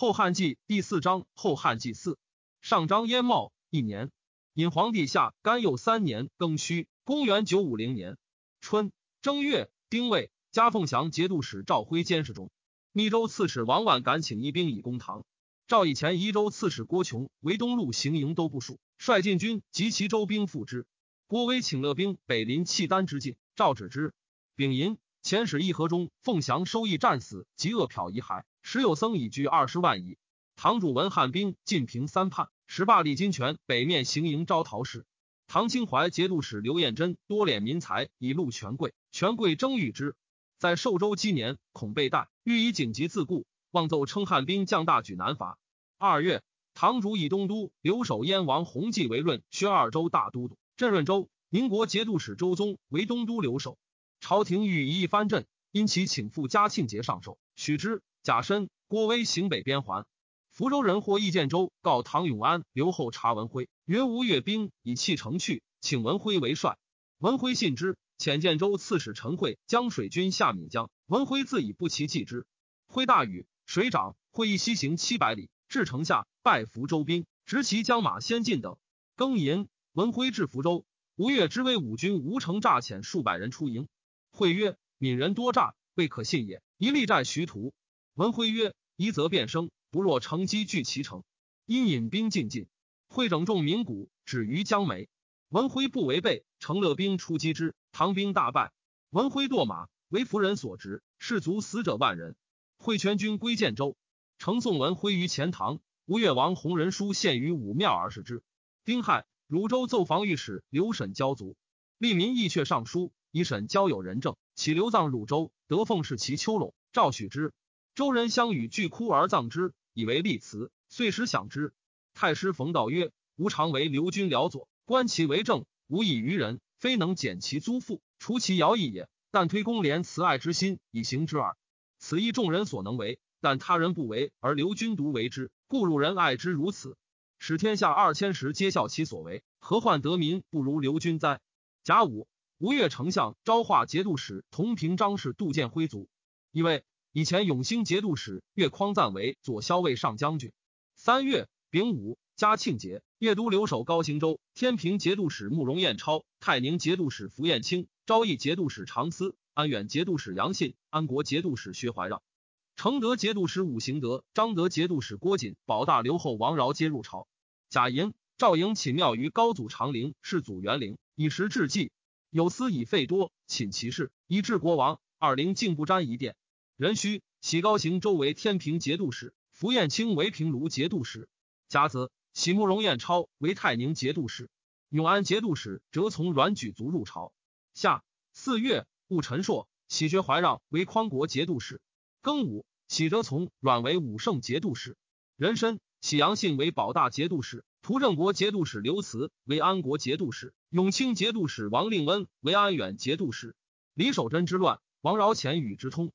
后汉纪第四章后汉纪四上章燕茂一年，引皇帝下甘佑三年庚戌，公元九五零年春正月丁未，加凤翔节度使赵辉监视中。密州刺史王婉敢请一兵以攻唐。赵以前宜州刺史郭琼为东路行营都部署，率禁军及其州兵赴之。郭威请乐兵北临契丹之境，赵止之。丙寅，遣使议和中，凤翔收益战死，及恶殍遗骸。时有僧已居二十万矣。堂主文汉兵进平三叛，使罢李金泉北面行营招讨使。唐清淮节度使刘彦珍多敛民财以戮权贵，权贵争欲之。在寿州七年，恐被逮，欲以紧急自固，妄奏称汉兵将大举南伐。二月，堂主以东都留守燕王弘济为润薛二州大都督，镇润州。宁国节度使周宗为东都留守。朝廷欲以一藩镇，因其请赴嘉庆节上寿，许之。贾申、郭威行北边还，福州人获意建州告唐永安留后查文辉，曰：“吴越兵以弃城去，请文辉为帅。”文辉信之，遣建州刺史陈惠将水军下闽江，文辉自以不齐继之。辉大雨，水涨，会议西行七百里，至城下，拜福州兵，执其将马先进等。庚寅，文辉至福州，吴越之威武军无城诈遣数百人出营。会曰：“闽人多诈，未可信也。”一力战徐图。文辉曰：“一则变生，不若乘机聚其城。”因引兵进进，会整众民谷，止于江梅。文辉不违背，乘乐兵出击之，唐兵大败。文辉堕马，为夫人所执，士卒死者万人。会全军归建州，呈送文辉于钱塘。吴越王弘仁书献于武庙而视之。丁亥，汝州奏防御使刘审交卒，吏民义却上书，以审交有人证，起流葬汝州，得奉侍其丘陇，赵许之。周人相与俱哭而葬之，以为立祠，遂时享之。太师冯道曰：“吾常为刘军辽佐，观其为政，无以于人，非能减其租赋，除其徭役也。但推公廉慈爱之心以行之耳。此亦众人所能为，但他人不为，而刘军独为之，故汝人爱之如此。使天下二千石皆效其所为，何患得民不如刘军哉？”甲午，吴越丞相昭化节度使同平章事杜建辉卒，以为。以前永兴节度使岳匡赞为左骁卫上将军。三月丙午，嘉庆节，叶都留守高行州，天平节度使慕容彦超，泰宁节度使符彦卿，昭义节度使常思，安远节度使杨信，安国节度使薛怀让，承德节度使武行德，张德节度使郭瑾，保大留后王饶皆入朝。贾莹、赵莹寝庙于高祖长陵，世祖元陵，以时致祭。有司以费多，寝其事，以治国王。二陵竟不沾一殿。壬戌，喜高行周为天平节度使，符彦卿为平卢节度使。甲子，喜慕容彦超为泰宁节度使，永安节度使折从阮举族入朝。夏四月，戊辰朔，喜学怀让为匡国节度使。庚午，喜折从阮为武圣节度使。壬申，喜阳信为保大节度使，图正国节度使刘慈为安国节度使，永清节度使王令恩为安远节度使。李守贞之乱，王饶潜与之通。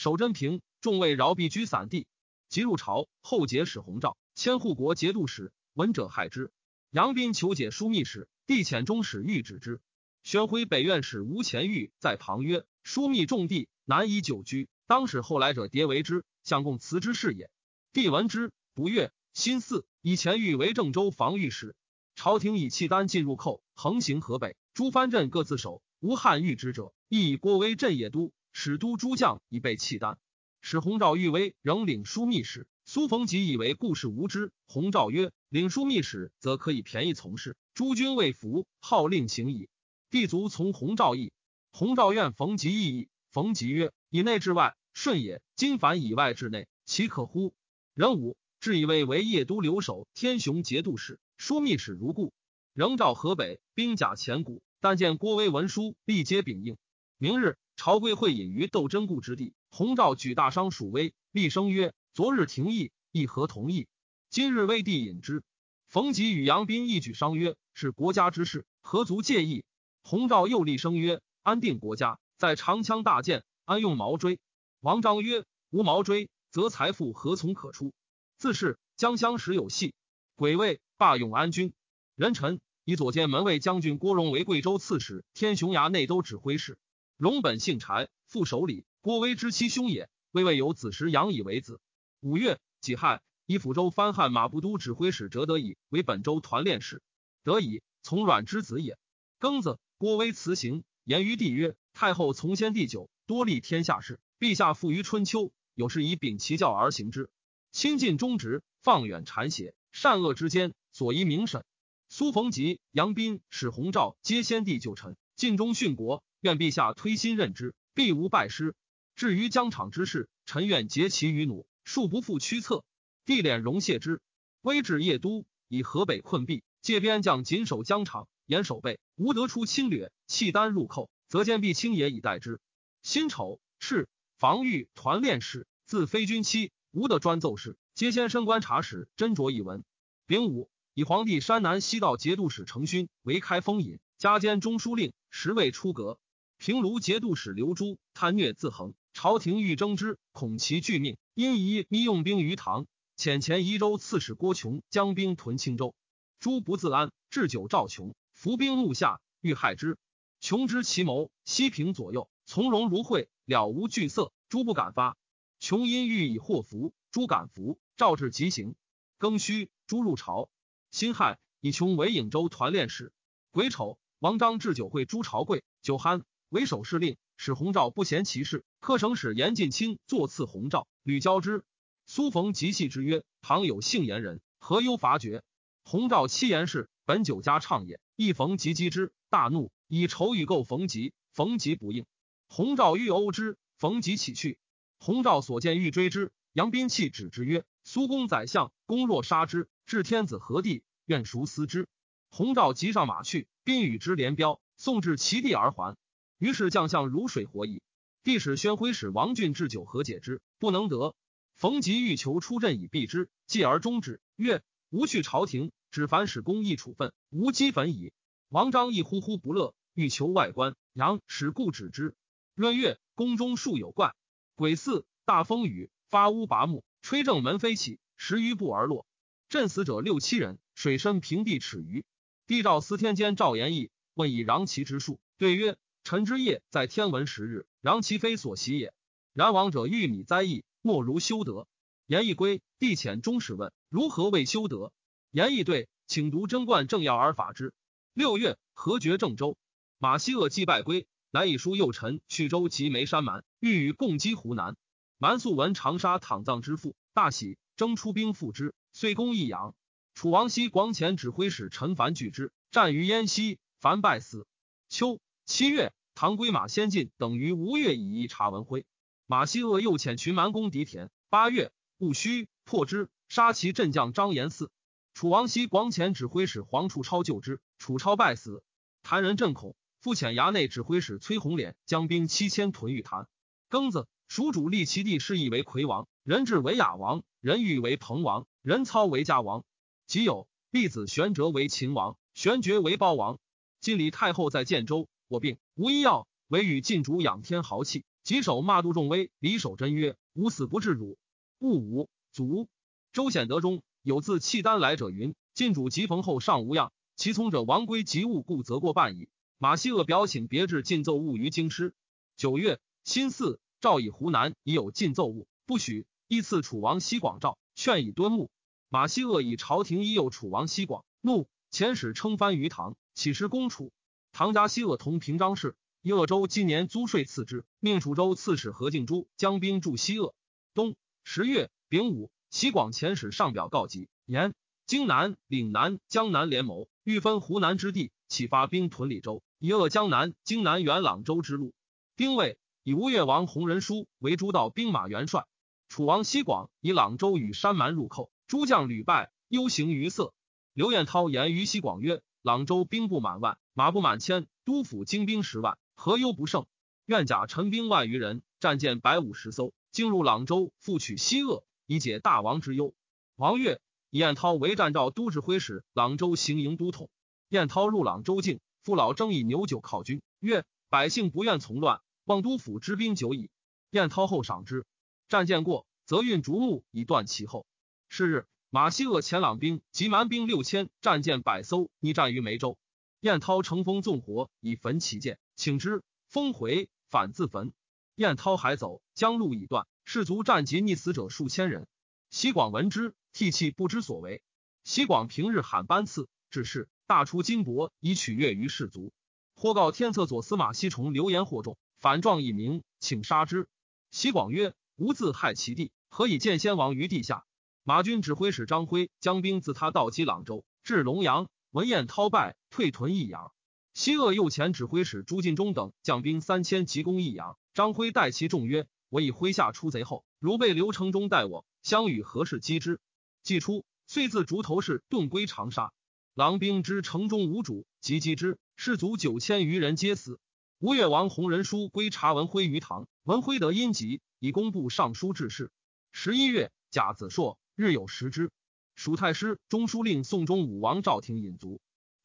守贞平，众位饶避居散地，即入朝。后结使弘照，迁护国节度使。闻者害之。杨斌求解枢密使，帝遣中使谕止之。宣徽北院使吴乾玉在旁曰：“枢密重地，难以久居。当使后来者迭为之，相共辞之是也。”帝闻之不悦，心似以前玉为郑州防御使。朝廷以契丹进入寇，横行河北，诸藩镇各自守，无汉御之者，亦以郭威镇野都。使都诸将已被契丹，使弘昭欲为仍领枢密使。苏逢吉以为故事无知。弘昭曰：“领枢密使，则可以便宜从事。诸君未服，号令行矣。”帝卒从弘昭意。弘昭愿逢吉意义。逢吉曰：“以内治外，顺也。今反以外治内，其可乎？”仁武至以为为邺都留守天雄节度使，枢密使如故。仍召河北兵甲前谷，但见郭威文书，立皆禀应。明日。朝贵会饮于窦真固之地，洪昭举大商属威，厉声曰：“昨日廷议，议何同意？今日威帝饮之。”冯吉与杨斌一举商曰：“是国家之事，何足介意？”洪昭又厉声曰：“安定国家，在长枪大剑，安用毛锥？”王章曰：“无毛锥，则财富何从可出？”自是江乡时有隙，鬼位罢永安军。人臣以左监门卫将军郭荣为贵州刺史，天雄衙内都指挥使。荣本姓柴，副守礼。郭威之妻兄也。未未有子时，养以为子。五月己亥，以抚州藩汉马步都指挥使折德以为本州团练使。得以从阮之子也。庚子，郭威辞行，言于帝曰：“太后从先帝久，多立天下事，陛下富于春秋，有事以秉其教而行之，亲近忠直，放远谗邪，善恶之间，所宜明审。”苏逢吉、杨斌、史弘照皆先帝旧臣，尽忠殉国，愿陛下推心任之，必无败师。至于疆场之事，臣愿竭其于弩，庶不负驱策。帝敛容谢之。威至邺都，以河北困闭。借边将谨守疆场，严守备，无得出侵略。契丹入寇，则坚壁清野以待之。辛丑，赤防御团练使，自非军期，无得专奏事，皆先升观察使斟酌一文。丙午，以皇帝山南西道节度使程勋为开封尹，加兼中书令，时未出阁。平卢节度使刘珠贪虐自横，朝廷欲征之，恐其拒命，因疑密用兵于唐，遣前宜州刺史郭琼将兵屯青州。诸不自安，置酒召琼，伏兵怒下，欲害之。琼知其谋，西平左右，从容如晦，了无惧色。诸不敢发。琼因欲以祸福，诸敢服。诏至即行。庚戌，诸入朝。辛亥，以琼为颍州团练使。癸丑，王章置酒会朱朝贵，酒酣，为首侍令，使洪照不嫌其事。客省使严进清坐赐洪照，屡交之。苏逢极细之曰：“倘有幸言人，何忧伐绝？”洪照七言是本酒家唱也，一逢吉击之，大怒，以仇与构逢吉，逢吉不应。洪照欲殴之，逢吉起去。洪照所见欲追之，杨斌弃止之曰：“苏公宰相，公若杀之，至天子何地？愿孰思之？”洪照即上马去，宾与之连标，送至其地而还。于是将相如水火矣。帝使宣徽使王俊置酒和解之，不能得。逢吉欲求出阵以避之，继而终止，曰：“吾去朝廷。”只凡使公义处分，无积粉矣。王章亦呼呼不乐，欲求外观。杨使故止之。闰月，宫中数有怪。癸巳，大风雨，发乌拔木，吹正门飞起，十余步而落。震死者六七人，水深平地尺余。帝诏司天监赵延义问以攘其之数，对曰：臣之业在天文时日，攘其非所习也。然亡者欲米灾异，莫如修德。言义归，帝遣中使问如何为修德。言义对，请读贞观政要而法之。六月，何绝郑州。马希鄂祭拜归，乃以书右臣去州及眉山蛮，欲与共击湖南。蛮素闻长沙躺葬之父，大喜，征出兵复之，遂攻益阳。楚王熙广遣指挥使陈凡拒之，战于燕西，凡败死。秋七月，唐归马先进等于吴越以一查文辉。马希鄂又遣群蛮攻狄田。八月，戊戌，破之，杀其镇将张延嗣。楚王熙广遣指挥使黄处超救之，楚超败死。谭人震恐，复遣衙内指挥使崔红脸将兵七千屯于谭。庚子，蜀主立其弟示意为魁王，人质为雅王，人欲为彭王，人操为嘉王。即有弟子玄哲为秦王，玄觉为包王。晋礼太后在建州，我病无医药，唯与晋主仰天豪气，棘手骂杜仲威。李守贞曰：“吾死不至汝。”勿吾，卒。周显德中。有自契丹来者云：晋主即逢后尚无恙，其从者王归及物故，则过半矣。马希鄂表请别致进奏物于京师。九月，辛巳，诏以湖南已有进奏物，不许。依次楚王西广诏，劝以敦睦。马希鄂以朝廷已有楚王西广，怒，遣使称藩于唐，起师攻楚。唐家西鄂同平章事，以鄂州今年租税赐之，命楚州刺史何敬珠将兵驻西鄂。冬十月丙午。齐广遣使上表告急，言荆南、岭南、江南联谋，欲分湖南之地，启发兵屯李州，以扼江南、荆南元朗州之路。丁未，以吴越王弘仁书为诸道兵马元帅。楚王西广以朗州与山蛮入寇，诸将屡败，忧形于色。刘彦涛言于西广曰：“朗州兵不满万，马不满千，都府精兵十万，何忧不胜？愿甲陈兵万余人，战舰百五十艘，经入朗州，复取西鄂。”以解大王之忧。王悦以彦涛为战诏都指挥使，朗州行营都统。燕涛入朗州境，父老争以牛酒犒军，曰：“百姓不愿从乱，望都府之兵久矣。”燕涛后赏之。战舰过，则运竹木以断其后。是日，马西鄂前朗兵及蛮兵六千，战舰百艘，逆战于梅州。燕涛乘风纵火，以焚其舰，请之，风回，反自焚。燕涛还走，江路已断。士卒战及溺死者数千人。西广闻之，涕泣不知所为。西广平日喊班次，致仕，大出金帛以取悦于士卒。或告天策左司马西崇流言惑众，反状以名，请杀之。西广曰：“吾自害其弟，何以见先王于地下？”马军指挥使张辉将兵自他到击朗州，至龙阳，文燕涛败，退屯益阳。西鄂右前指挥使朱进忠等将兵三千急攻益阳，张辉待其众曰：“我以麾下出贼后，如被刘成忠待我，相与何事击之？”既出，遂自竹头市遁归长沙。狼兵知城中无主，即击之，士卒九千余人皆死。吴越王弘仁书归查文辉于堂，文辉得阴疾，以工部尚书致仕。十一月，甲子朔，日有食之。蜀太师、中书令宋忠武王赵廷引卒。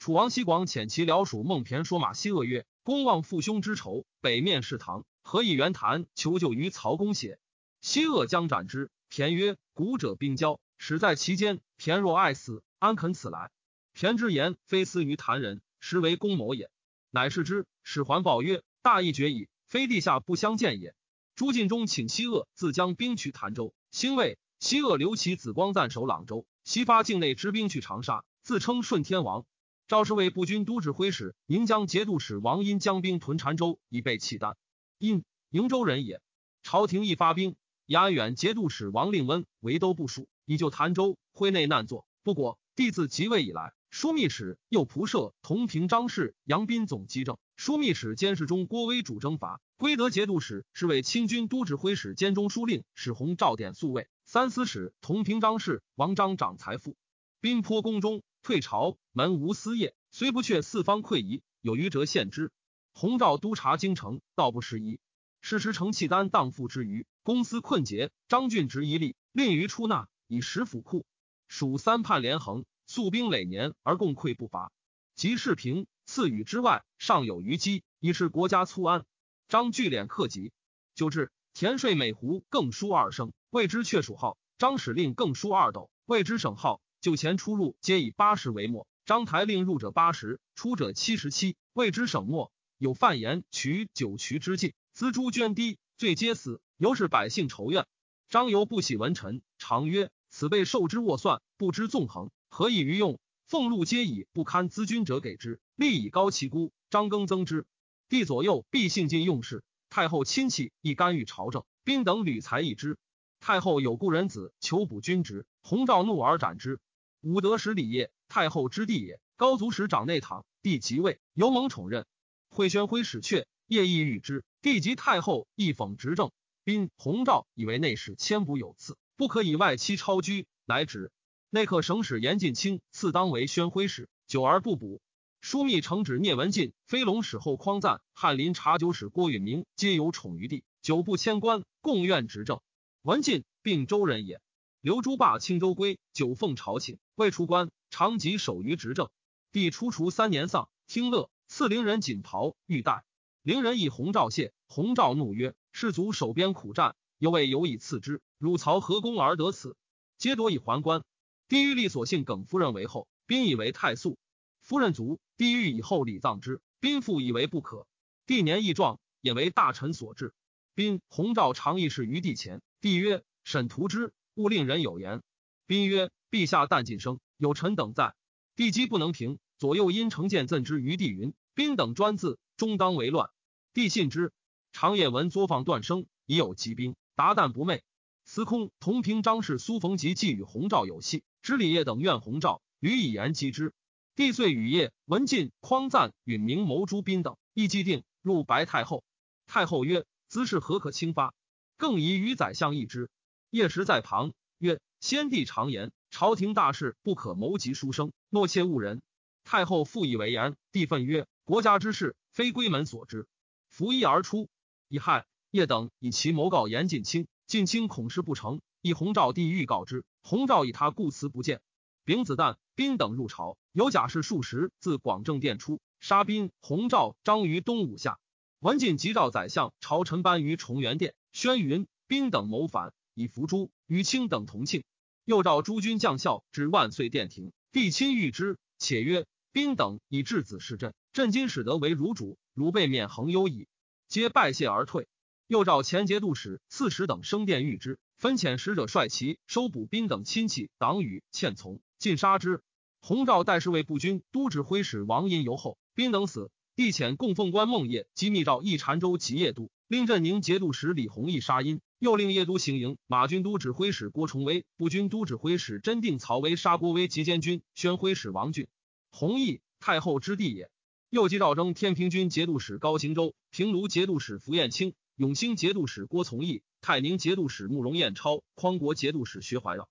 楚王西广遣其僚属孟骈说马西鄂曰：“公望父兄之仇，北面是唐，何以圆谈求救于曹公邪？”西鄂将斩之。骈曰：“古者兵交，始在其间。骈若爱死，安肯此来？”骈之言非私于谭人，实为公谋也。乃是之。使还报曰：“大义决矣，非地下不相见也。”朱进忠请西鄂自将兵去潭州，兴魏。西鄂留其子光暂守朗州，西发境内之兵去长沙，自称顺天王。赵氏为步军都指挥使、宁江节度使王殷将兵屯澶州，以备契丹。殷瀛州人也。朝廷一发兵，以安远节度使王令温为都部署，以救潭州。徽内难作，不果。帝自即位以来。枢密使右仆射同平章事杨斌总机政，枢密使监视中郭威主征伐，归德节度使是为清军都指挥使兼中书令史弘赵典宿卫，三司使同平章事王章掌财富。兵颇宫中，退朝门无私业，虽不却四方溃夷，有余者献之。弘赵督察京城，道不拾遗。事时成契丹荡妇之余，公司困竭，张俊直一力，令于出纳，以食府库。蜀三叛连横。素兵累年而共溃不伐，及世平赐予之外，尚有余积，以示国家粗安。张聚敛克己，就至田税每斛更输二升，谓之阙属号。张使令更输二斗，谓之省号。就钱出入皆以八十为末。张台令入者八十，出者七十七，谓之省末。有犯言取九渠之境，资诸捐低，罪皆死，由是百姓仇怨。张由不喜文臣，常曰：“此辈受之握算，不知纵横。”何以于用？俸禄皆以不堪资君者给之，利以高其孤。张庚增之。帝左右必信尽用事。太后亲戚亦干预朝政，兵等屡才议之。太后有故人子求补军职，弘赵怒而斩之。武德使礼业，太后之弟也。高祖使长内堂，帝即位，由蒙宠任。惠宣徽使阙，业亦遇之。帝及太后亦讽执政。宾弘赵以为内史千补有次，不可以外戚超居，乃止。内客省使严进清赐当为宣徽使，久而不补。枢密承旨聂文进、飞龙使后匡赞、翰林察酒使郭允明皆有宠于帝，久不迁官，共愿执政。文进并州人也。刘朱霸青州归，九奉朝请，未出关，长疾守于执政。帝初除三年丧，听乐，赐陵人锦袍玉带。陵人以弘赵谢，弘赵怒曰：“士卒守边苦战，犹未有以赐之。汝曹何功而得此？皆夺以还官。”帝欲立所幸耿夫人为后，宾以为太素。夫人卒，帝欲以后礼葬之，宾父以为不可。帝年益壮，也为大臣所制。宾弘赵常议事于帝前，帝曰：“审图之，勿令人有言。”宾曰：“陛下但晋升，有臣等在，帝机不能平。左右因成见赠之于帝云：‘宾等专自，终当为乱。’帝信之。长夜闻作坊断声，已有疾兵，达旦不寐。司空同平张氏苏逢吉既与弘赵有隙。”知礼业等怨弘赵，屡以言击之。帝遂与业、文进、匡赞、允明谋诸宾等，亦既定入白太后。太后曰：“兹事何可轻发？更宜与宰相议之。”叶时在旁曰：“先帝常言，朝廷大事不可谋及书生，诺切误人。”太后复以为言。帝愤曰：“国家之事，非归门所知。”拂衣而出。乙亥，叶等以其谋告严进清，进清恐事不成。以弘赵帝欲告之，弘赵以他故辞不见。丙子旦，宾等入朝，有甲士数十自广正殿出，杀宾、弘赵、张于东武下。文进急召宰相朝臣班于崇元殿，宣云宾等谋反，以伏诛。与卿等同庆。又召诸军将校至万岁殿庭，帝亲谕之，且曰：宾等以质子弑朕，朕今使得为汝主，汝被免恒忧矣。皆拜谢而退。又召前节度使、刺史等升殿谕之，分遣使者率其收捕兵等亲戚党羽欠从，尽杀之。洪昭代侍卫步军都指挥使王殷游后，兵等死。帝遣供奉官孟业及密诏议禅州及邺都，令镇宁节度使李弘毅杀殷，又令邺都行营马军都指挥使郭崇威、步军都指挥使真定曹威杀郭威及监军宣徽使王俊。弘毅太后之弟也。又击赵征天平军节度使高行周、平卢节度使符彦卿、永兴节度使郭从义、泰宁节度使慕容彦超、匡国节度使薛怀绕、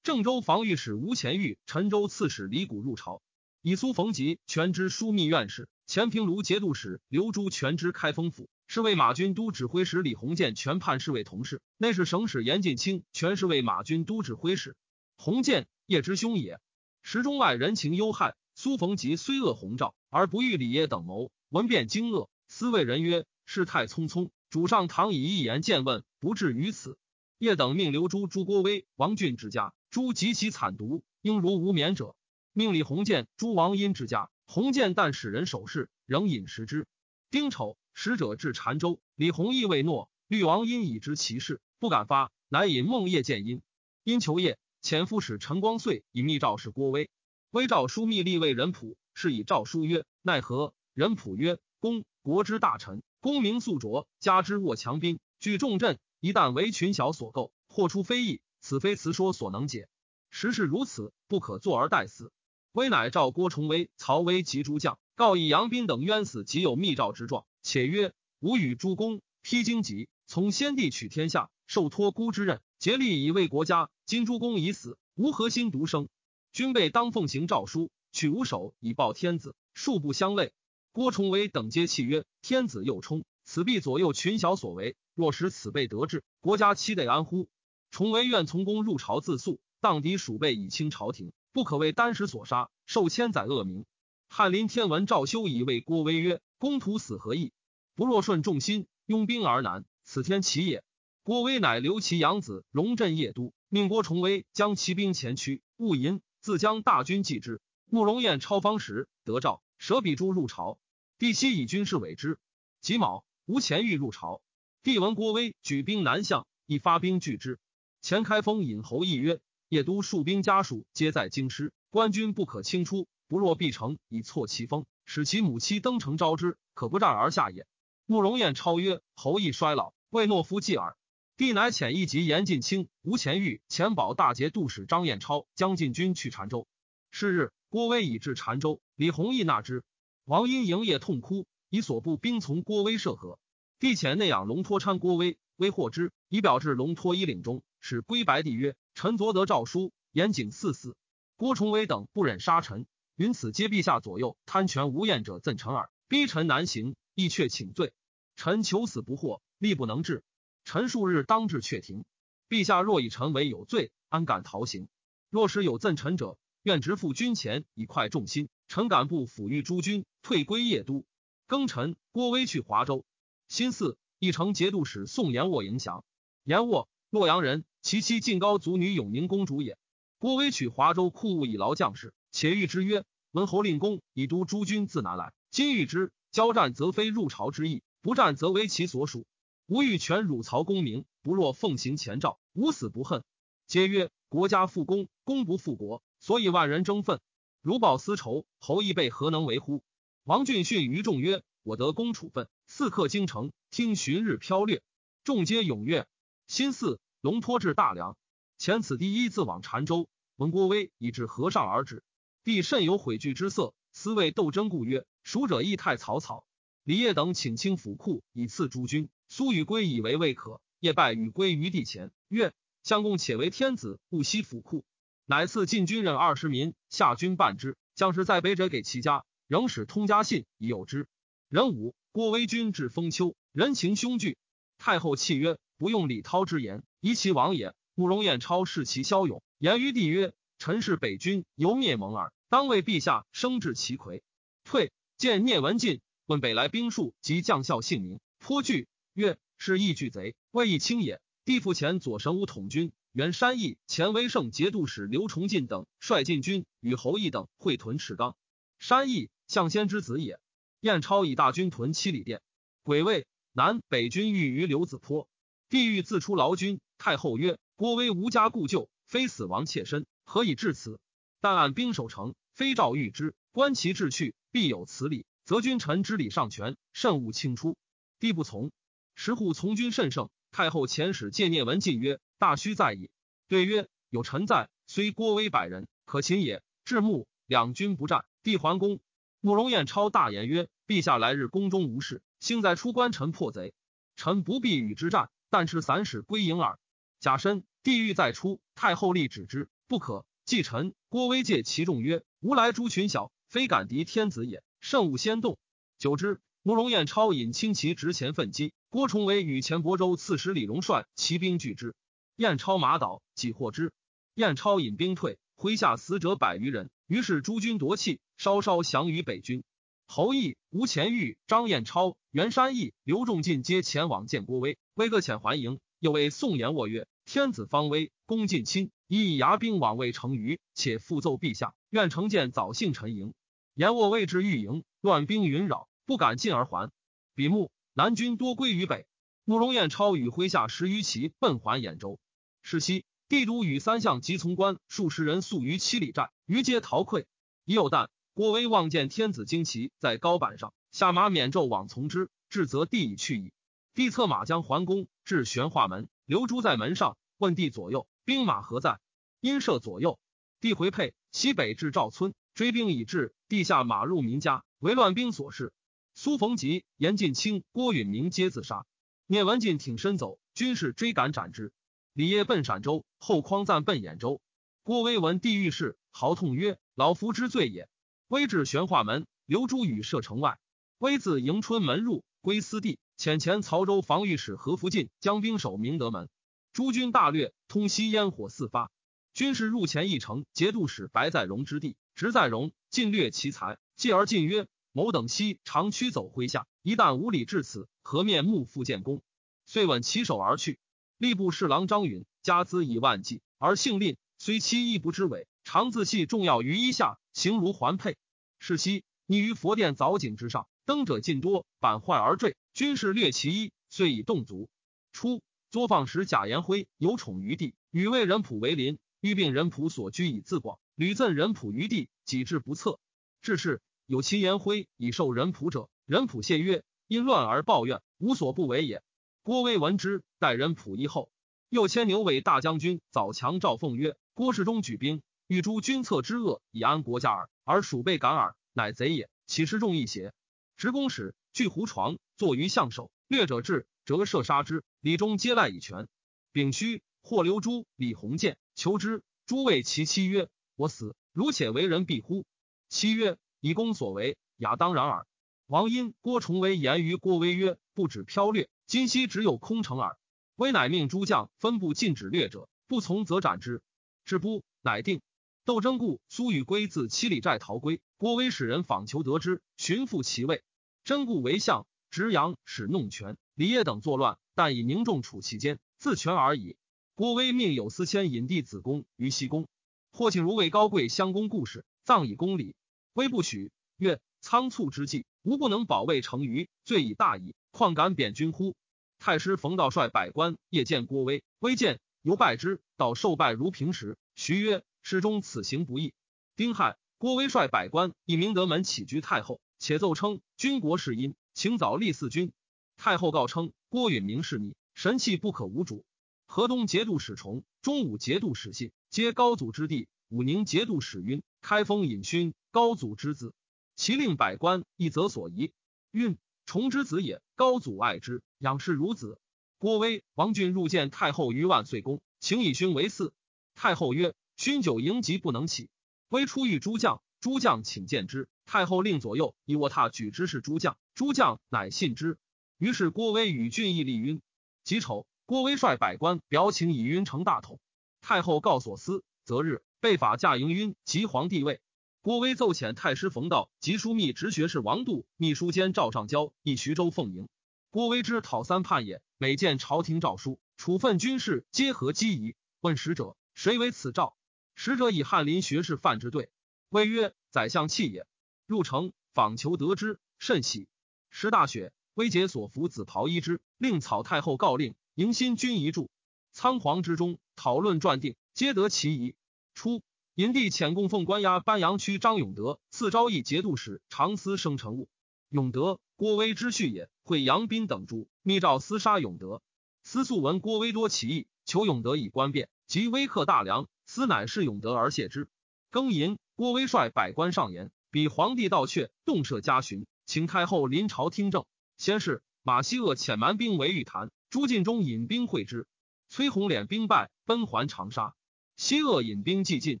郑州防御使吴前玉、陈州刺史李谷入朝，以苏逢吉全知枢密院事。前平卢节度使刘朱全知开封府，是为马军都指挥使李鸿渐全判侍卫同事，内是省使严进清全是为马军都指挥使。鸿渐叶之兄也。时中外人情忧害，苏逢吉虽恶洪昭，而不欲李业等谋。闻变惊愕，思谓人曰：“事态匆匆，主上倘以一言见问，不至于此。”叶等命刘朱、朱郭威、王俊之家，诸及其惨毒，应如无免者。命李鸿渐、诸王殷之家。洪建但使人守事，仍饮食之。丁丑，使者至澶州，李弘毅未诺。律王因已知其事，不敢发，乃引孟夜见殷。殷求夜，前夫使陈光遂以密诏使郭威。威诏书密立为人仆，是以诏书曰：“奈何？”人仆曰：“公国之大臣，功名素卓，加之握强兵，据重镇，一旦为群小所构，或出非议，此非辞说所能解。时事如此，不可坐而待死。”威乃召郭崇威、曹威及诸将，告以杨斌等冤死，即有密诏之状。且曰：吾与诸公披荆棘，从先帝取天下，受托孤之任，竭力以为国家。今诸公已死，吾何心独生？君辈当奉行诏书，取吾首以报天子，数不相类。郭崇威等皆泣曰：天子又冲，此必左右群小所为。若使此辈得志，国家岂得安乎？崇威愿从公入朝自诉，荡敌鼠辈以清朝廷。不可为单时所杀，受千载恶名。翰林天文赵修以为郭威曰：“公徒死何意？不若顺众心，拥兵而南，此天齐也。”郭威乃留其养子龙镇邺都，命郭崇威将骑兵前驱，勿淫，自将大军继之。慕容彦超方时得诏，舍比诸入朝。帝悉以军事委之。己卯，吴前欲入朝，帝闻郭威举兵南向，亦发兵拒之。前开封尹侯议曰。邺都戍兵家属皆在京师，官军不可轻出。不若必城以挫其锋，使其母妻登城招之，可不战而下也。慕容彦超曰：“侯亦衰老，未诺夫继耳。”帝乃遣一级严进卿、吴前玉、前保大节度使张彦超将进军去澶州。是日，郭威已至澶州，李弘毅纳之。王因营夜痛哭，以所部兵从郭威涉河。帝遣内养龙托搀郭威，威获之，以表至龙托一领中，使归白帝曰。臣昨得诏书，严景四死。郭崇威等不忍杀臣，云此皆陛下左右贪权无厌者赠臣耳，逼臣难行，亦却请罪。臣求死不获，力不能治。臣数日当至阙庭。陛下若以臣为有罪，安敢逃行？若是有赠臣者，愿直付军前，以快众心。臣敢不抚育诸军，退归邺都。庚辰，郭威去华州。辛巳，一城节度使宋延沃迎降。延沃，洛阳人。其妻晋高祖女永宁公主也。郭威取华州库务以劳将士，且谕之曰：“文侯令公以督诸军自南来，今欲之交战，则非入朝之意；不战，则为其所属。吾欲全汝曹公明，不若奉行前诏，无死不恨。”皆曰：“国家复公，公不复国，所以万人争愤。如报私仇，侯亦备何能为乎？”王俊训于众曰：“我得公处分，四客京城，听旬日飘掠。”众皆踊跃。新巳。龙托至大梁，前此第一自往澶州，闻郭威以至河上而止，帝甚有悔惧之色，思谓斗争故曰：“蜀者亦太草草。”李业等请清府库以赐诸军。苏与归以为未可，夜拜与归于帝前，曰：“相公且为天子，不惜府库。”乃赐禁军任二十民，下军半之。将士在北者给其家，仍使通家信以有之。壬午，郭威军至封丘，人情凶惧。太后泣曰：“不用李涛之言。”夷其王也。慕容彦超视其骁勇，言于帝曰：“臣是北军，犹灭蒙耳，当为陛下生至其魁。”退见聂文进，问北来兵数及将校姓名，颇惧，曰：“是义巨贼，未易轻也。”帝复前左神武统军原山邑前威胜节度使刘崇进等率进军与侯毅等会屯赤冈。山邑向先之子也。彦超以大军屯七里店。癸未，南北军欲于刘子坡，帝欲自出劳军。太后曰：“郭威无家故旧，非死亡妾身，何以至此？但按兵守城，非诏谕之，观其志去，必有此理，则君臣之礼尚全，慎勿轻出。帝不从。石户从军甚盛，太后遣使借聂文进曰：“大须在矣。”对曰：“有臣在，虽郭威百人，可擒也。”至暮，两军不战，帝还宫。慕容彦超大言曰：“陛下来日宫中无事，幸在出关臣破贼，臣不必与之战，但持散使归营耳。”甲申，帝欲再出，太后立止之，不可。继臣郭威借其众曰：“吾来诸群小，非敢敌天子也，慎勿先动。”久之，慕容彦超引轻骑直前奋击，郭崇为与前亳州刺史李荣率骑兵拒之，彦超马倒，己获之。彦超引兵退，麾下死者百余人。于是诸军夺气，稍稍降于北军。侯毅、吴前玉、张彦超、袁山义、刘仲进皆前往见郭威，威各遣还营。又为宋延卧曰：“天子方威，公近亲。”以牙兵往未成虞，且复奏陛下，愿乘舰早幸陈营。言卧未至御营，乱兵云扰，不敢进而还。比目南军多归于北。慕容彦超与麾下十余骑奔还兖州。是夕，帝都与三相及从官数十人宿于七里寨，余皆逃溃。已有旦，郭威望见天子旌旗在高板上，下马免胄往从之，至则帝已去矣。帝策马将还宫，至玄化门，留珠在门上，问帝左右。兵马何在？因射左右。帝回沛，西北至赵村，追兵已至，地下马入民家，为乱兵所事。苏逢吉、严进清、郭允明皆自杀。聂文进挺身走，军士追赶斩之。李业奔陕州，后匡赞奔兖州。郭威闻帝遇事，嚎痛曰：“老夫之罪也。”威至玄化门，留诸与射城外。威自迎春门入，归私地，遣前曹州防御使何福进将兵守明德门。诸军大掠，通西烟火四发。军士入前一城，节度使白在荣之地，直在荣，尽掠其财。继而进曰：“某等西长驱走麾下，一旦无礼至此，何面目复建功？”遂稳其手而去。吏部侍郎张允家资以万计，而姓吝，虽妻亦不知伪，常自系重要于衣下，形如环佩。是夕，溺于佛殿藻井之上，登者尽多，板坏而坠。军士掠其衣，遂以动足。初。作坊时，贾延辉有宠于帝，与魏人仆为邻。欲病人仆所居以自广，屡赠人仆于地，己志不测。至是，有其言辉以受人仆者，人仆谢曰：“因乱而抱怨，无所不为也。”郭威闻之，待人仆一后。又迁牛尾大将军早强赵凤曰：“郭世忠举兵，欲诛君侧之恶，以安国家耳，而鼠辈敢耳，乃贼也。岂是众义邪？”执公使据胡床，坐于相首，略者至。折射杀之，李忠皆赖以全。丙戌，或留诸李鸿渐求之。诸谓其妻曰：“我死，如且为人必乎？”妻曰：“以公所为，雅当然耳。”王因、郭崇为言于郭威曰：“不止飘掠，今夕只有空城耳。”威乃命诸将分部禁止掠者，不从则斩之。至不，乃定。窦征故苏与归自七里寨逃归，郭威使人访求得之，寻复其位。征故为相，执阳使弄权。李业等作乱，但以凝重处其间，自全而已。郭威命有司迁引弟子宫于西宫，霍庆如为高贵相公故事，葬以公礼。威不许，曰：仓促之计，吾不能保卫成虞，罪已大矣，况敢贬君乎？太师冯道率百官夜见郭威，威见犹拜之，道受拜如平时。徐曰：师中此行不易。丁亥，郭威率百官以明德门起居太后，且奏称军国是因，请早立嗣君。太后告称郭允明是逆，神器不可无主。河东节度使崇、中武节度使信，皆高祖之弟；武宁节度使晕、开封尹勋，高祖之子。其令百官一则所疑。运崇之子也，高祖爱之，养视如子。郭威、王俊入见太后于万岁宫，请以勋为嗣。太后曰：“勋久迎疾不能起。”威出遇诸将，诸将请见之。太后令左右以卧榻举之，是诸将。诸将乃信之。于是郭威与俊义立晕。己丑，郭威率百官表请以晕成大统。太后告所思，择日被法驾迎晕即皇帝位。郭威奏遣太师冯道及枢密直学士王度、秘书监赵尚交以徐州奉迎。郭威之讨三叛也，每见朝廷诏书，处分军士皆合机宜。问使者，谁为此诏？使者以翰林学士范之对。威曰：宰相气也。入城访求得之，甚喜。时大雪。威解所服紫袍衣之，令草太后告令迎新君一柱。仓皇之中，讨论撰定，皆得其宜。初，银帝遣供奉关押班阳区张永德，赐昭义节度使，常司生成物。永德，郭威之婿也，会杨斌等诸，密诏厮杀永德。司素闻郭威多起义，求永德以官变，即威克大梁。司乃是永德而谢之。庚寅，郭威率百官上言，比皇帝盗阙，动设家巡，请太后临朝听政。先是，马希厄遣蛮兵围玉坛，朱进忠引兵会之。崔洪敛兵败，奔还长沙。西鄂引兵既进，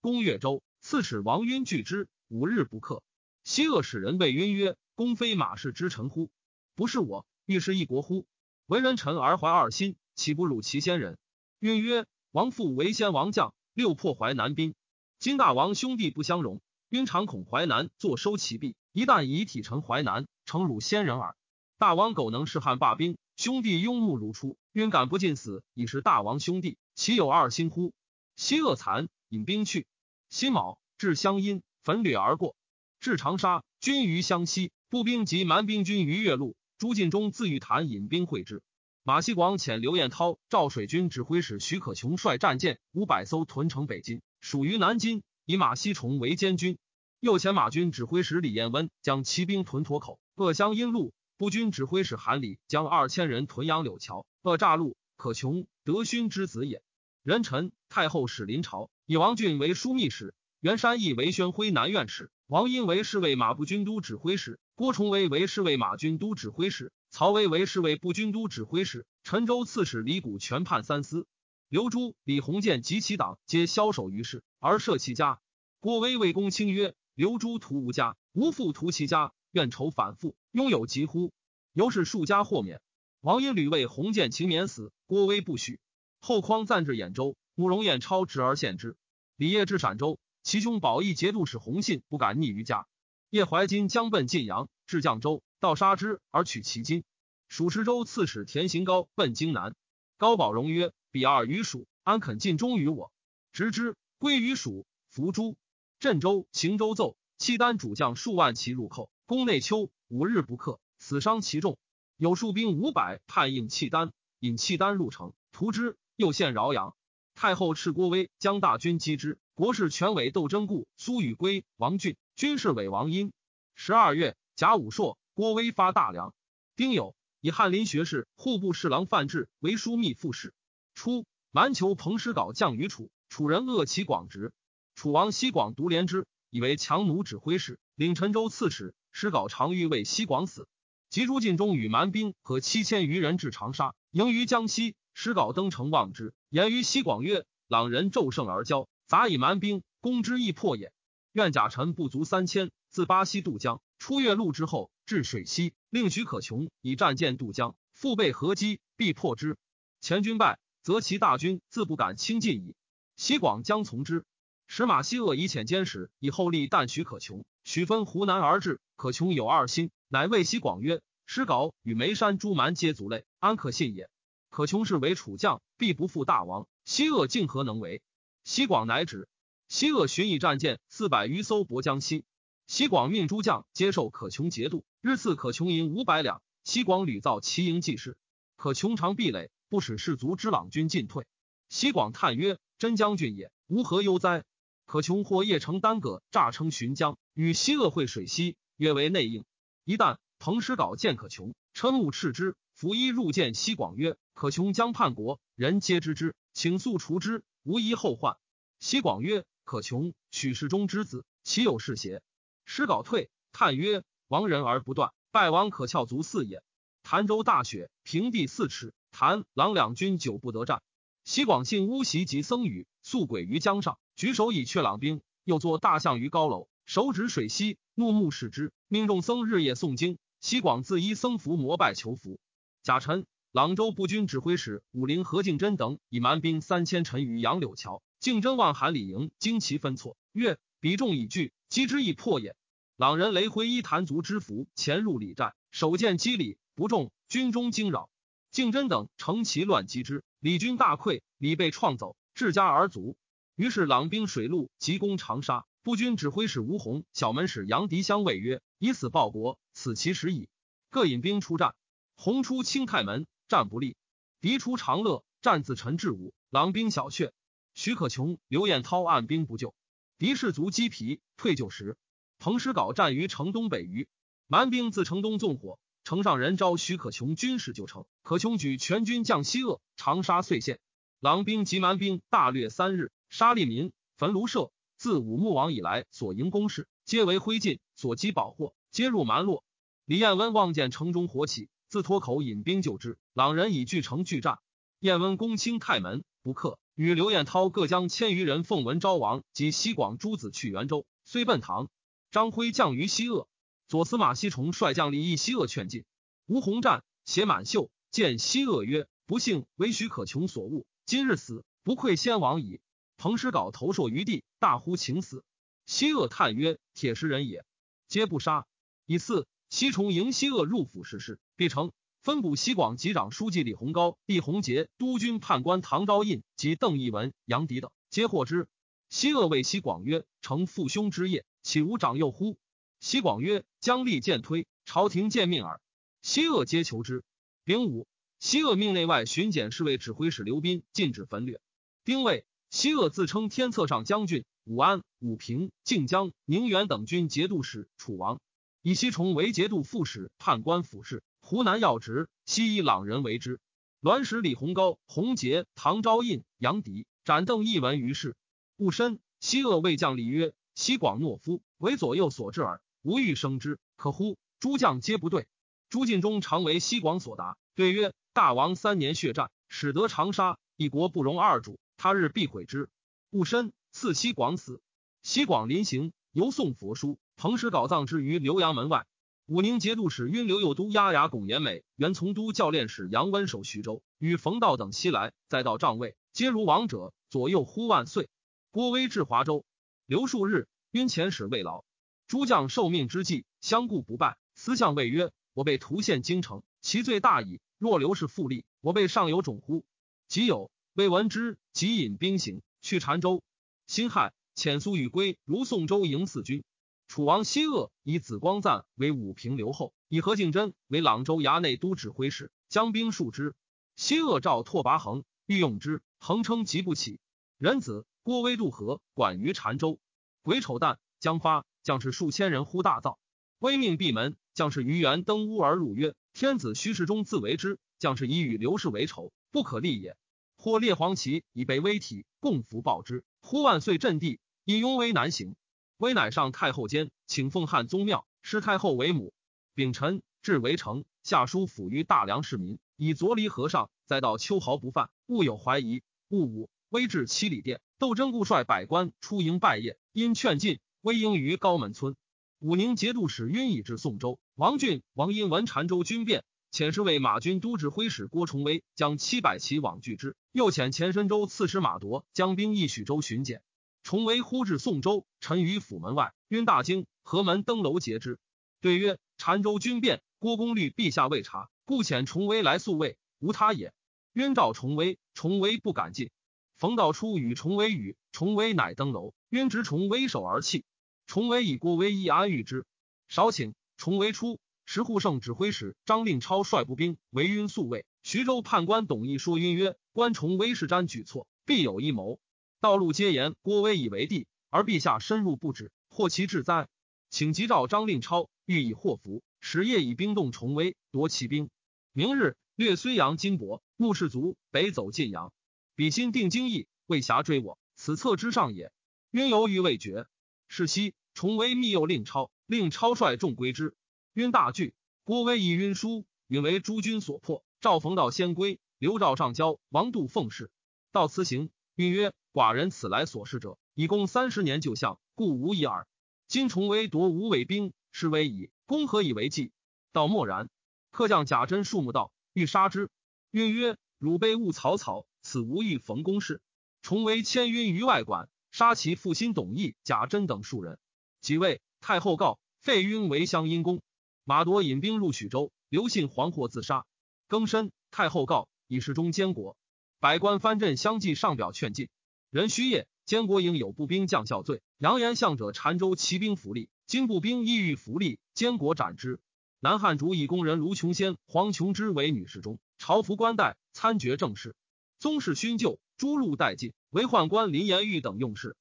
攻越州，刺史王晕拒之，五日不克。西鄂使人谓晕曰：“公非马氏之臣乎？不是我，欲是一国乎？为人臣而怀二心，岂不辱其先人？”晕曰：“王父为先王将，六破淮南兵。今大王兄弟不相容，晕常恐淮南坐收其弊，一旦遗体成淮南，诚辱先人耳。大王苟能弑汉罢兵，兄弟拥目如初，晕敢不尽死，已是大王兄弟，岂有二心乎？”西恶残，引兵去。辛卯，至湘阴，焚掠而过。至长沙，军于湘西，步兵及蛮兵军于岳麓。朱进忠自玉坛引兵会之。马希广遣刘彦涛、赵水军指挥使徐可琼率战舰五百艘屯城北京，属于南京，以马希崇为监军。右遣马军指挥使李彦温将骑兵屯妥口、鄂湘阴路；步军指挥使韩礼将二千人屯杨柳桥、鄂栅路。可穷，德勋之子也。人臣太后使临朝，以王俊为枢密使，袁山义为宣徽南院使。王殷为侍卫马步军都指挥使，郭崇威为侍卫马军都指挥使，曹威为侍卫步军都指挥使，陈州刺史李谷全判三司。刘朱、李鸿渐及其党皆枭首于世，而设其家。郭威为公卿曰：“刘朱屠无家，吾父屠其家，愿仇反复，拥有疾乎？”由是数家豁免。王殷屡为鸿渐请免死，郭威不许。后匡暂至兖州，慕容彦超执而献之。李业至陕州。其兄保义节度使洪信不敢逆于家。叶怀金将奔晋阳，至绛州，盗杀之而取其金。蜀池州刺史田行高奔京南，高保荣曰：“彼二于蜀，安肯尽忠于我？执之，归于蜀。伏诛。镇州、行州奏，契丹主将数万骑入寇，攻内丘，五日不克，死伤其众。有数兵五百叛应契丹，引契丹入城，屠之。又陷饶阳。太后斥郭威将大军击之。”国事权委窦征固、苏宇圭、王俊，军事委王英。十二月，甲午朔，郭威发大梁。丁酉，以翰林学士、户部侍郎范质为枢密副使。初，蛮酋彭师稿降于楚，楚人恶其广直。楚王西广独怜之，以为强弩指挥使，领陈州刺史。师稿常欲为西广死。及朱进忠与蛮兵和七千余人至长沙，迎于江西。师稿登城望之，言于西广曰：“朗人骤胜而骄。”杂以蛮兵攻之易破也。愿甲臣不足三千，自巴西渡江，出越路之后，至水西，令许可琼以战舰渡江，腹背合击，必破之。前军败，则其大军自不敢轻进矣。西广将从之。使马希鄂以遣监使以后立但许可琼，许分湖南而至。可穷有二心，乃谓西广曰：“师稿与眉山诸蛮皆族类，安可信也？可穷是为楚将，必不负大王。西鄂竟何能为？”西广乃止。西鄂寻以战舰四百余艘泊江西。西广命诸将接受可穷节度，日赐可穷银五百两。西广屡造奇营济事，可穷常壁垒，不使士卒之朗军进退。西广叹曰：“真将军也，吾何忧哉？”可穷或夜乘单葛，诈称巡江，与西鄂会水西，约为内应。一旦彭师稿见可琼，嗔怒斥之。伏衣入见西广曰：“可琼将叛国，人皆知之，请速除之。”无疑后患。西广曰：“可穷，许世中之子，岂有是邪？”师稿退，叹曰：“亡人而不断，败亡可翘足四也。”潭州大雪，平地四尺，谭、郎两军久不得战。西广信乌袭及僧羽，宿鬼于江上，举手以却朗兵。又作大象于高楼，手指水西，怒目视之，命众僧日夜诵经。西广自依僧服膜拜求福。贾臣。朗州步军指挥使武陵何敬真等以蛮兵三千陈于杨柳桥，敬真望韩李营，旌旗分错，曰：“彼众已聚，击之亦破也。”朗人雷挥一弹足之符，潜入里寨，手剑击里不中，军中惊扰。敬真等乘其乱击之，李军大溃，李被创走，至家而卒。于是朗兵水陆急攻长沙，步军指挥使吴宏、小门使杨迪相谓曰：“以死报国，此其时矣。”各引兵出战，洪出清泰门。战不利，敌出长乐，战自陈至武，狼兵小阙。徐可琼、刘彦涛按兵不救，敌士卒击疲，退就时。彭师稿战于城东北隅，蛮兵自城东纵火，城上人招徐可琼军士救城，可琼举全军将西鄂，长沙遂陷。狼兵及蛮兵大掠三日，杀利民，焚庐舍。自武穆王以来，所营宫室皆为灰烬，所积宝货皆入蛮落。李彦温望见城中火起，自脱口引兵救之。朗人以据城拒战，彦温攻清太门，不克。与刘彦涛各将千余人奉文昭王及西广诸子去元州，遂奔唐。张辉降于西鄂，左司马西崇率将李义西鄂劝进。吴鸿战携满袖见西鄂曰：“不幸为许可穷所误，今日死，不愧先王矣。”彭师稿投槊于地，大呼请死。西鄂叹曰：“铁石人也，皆不杀。”以四，西崇迎西鄂入府，实施，必成。分补西广及长书记李鸿高、毕宏杰、督军判官唐昭胤及邓义文、杨迪等，皆获之。西鄂谓西广曰：“成父兄之业，岂无长幼乎？”西广曰：“将立渐推，朝廷见命耳。”西鄂皆求之。丙午，西鄂命内外巡检侍卫指挥使刘斌禁止焚掠。丁未，西鄂自称天策上将军，武安、武平、靖江、宁远等军节度使，楚王以西崇为节度副使、判官府事。湖南要职，西以朗人为之。栾使李鸿高、洪杰、唐昭胤、杨迪斩邓一文于市。戊申，西鄂谓将李曰：“西广懦夫，为左右所制耳，无欲生之，可乎？”诸将皆不对。朱进忠常为西广所答，对曰：“大王三年血战，使得长沙，一国不容二主，他日必毁之。”戊申，赐西广死。西广临行，游送佛书，彭师稿葬之于浏阳门外。武宁节度使晕刘右都押牙巩延美，原从都教练使杨温守徐州，与冯道等西来，再到帐位，皆如王者，左右呼万岁。郭威至华州，留数日，晕前使未劳。诸将受命之际，相顾不拜。思相谓曰：“我被屠陷京城，其罪大矣。若刘氏复立，我辈尚有种乎？”即有未闻之，即引兵行去澶州。辛亥，遣苏与归如宋州迎四军。楚王西鄂以子光赞为武平留后，以何敬真为朗州衙内都指挥使，将兵数之。西鄂召拓跋恒，欲用之，恒称急不起。仁子郭威渡河，管于澶州。癸丑旦，将发，将士数千人呼大造，威命闭门。将士于元登屋而入，曰：“天子虚实中自为之，将士以与刘氏为仇，不可立也。”或列黄旗以备威体，共服报之。呼万岁阵地，以雍威难行。威乃上太后监，请奉汉宗庙，视太后为母。丙辰，至围城，下书抚于大梁市民，以左礼和尚，再到秋毫不犯，勿有怀疑。戊午，威至七里店，窦真固率百官出营拜谒，因劝进，威应于高门村。武宁节度使晕以至宋州，王俊、王因闻澶州军变，遣侍卫马军都指挥使郭崇威将七百骑往拒之，又遣前深州刺史马铎将兵诣许州巡检。崇为呼至宋州，陈于府门外，晕大惊，何门登楼截之。对曰：澶州军变，郭公虑陛下未察，故遣崇威来宿卫，无他也。晕召崇威，崇威不敢进。冯道初与崇威语，崇威乃登楼，晕执崇威手而泣。崇威以郭威亦安御之。少顷，崇威出，石护胜指挥使张令超率步兵围晕宿卫。徐州判官董义说晕曰：关崇威是瞻举措，必有一谋。道路皆言郭威以为帝，而陛下深入不止，祸其至哉？请急召张令超，欲以祸福，使夜以兵动重威，夺其兵。明日略睢阳金帛，穆氏族北走晋阳。彼心定京邑，未暇追我，此策之上也。晕犹豫未决。是夕，崇威密诱令超，令超率众归之。晕大惧，郭威以晕书，允为诸军所破。赵逢道先归，刘赵上交，王度奉事。道辞行，晕曰。寡人此来所事者，以公三十年旧相，故无疑耳。今重威夺吴尾兵，是威矣。公何以为计？道默然。客将贾珍数目道，欲杀之。曰曰：汝卑勿草草，此无欲逢公事。重威迁晕于外馆，杀其父亲董义、贾珍等数人。即位，太后告废晕为乡阴公。马铎引兵入许州，刘信惶惑自杀。庚申，太后告以示中监国。百官藩镇相继上表劝进。壬戌夜，监国营有步兵将校罪，扬言向者澶州骑兵福利，今步兵意欲福利，监国斩之。南汉主以宫人卢琼仙、黄琼之为女侍中，朝服冠带，参决政事。宗室勋旧，诸禄殆尽，为宦官林延玉等用事。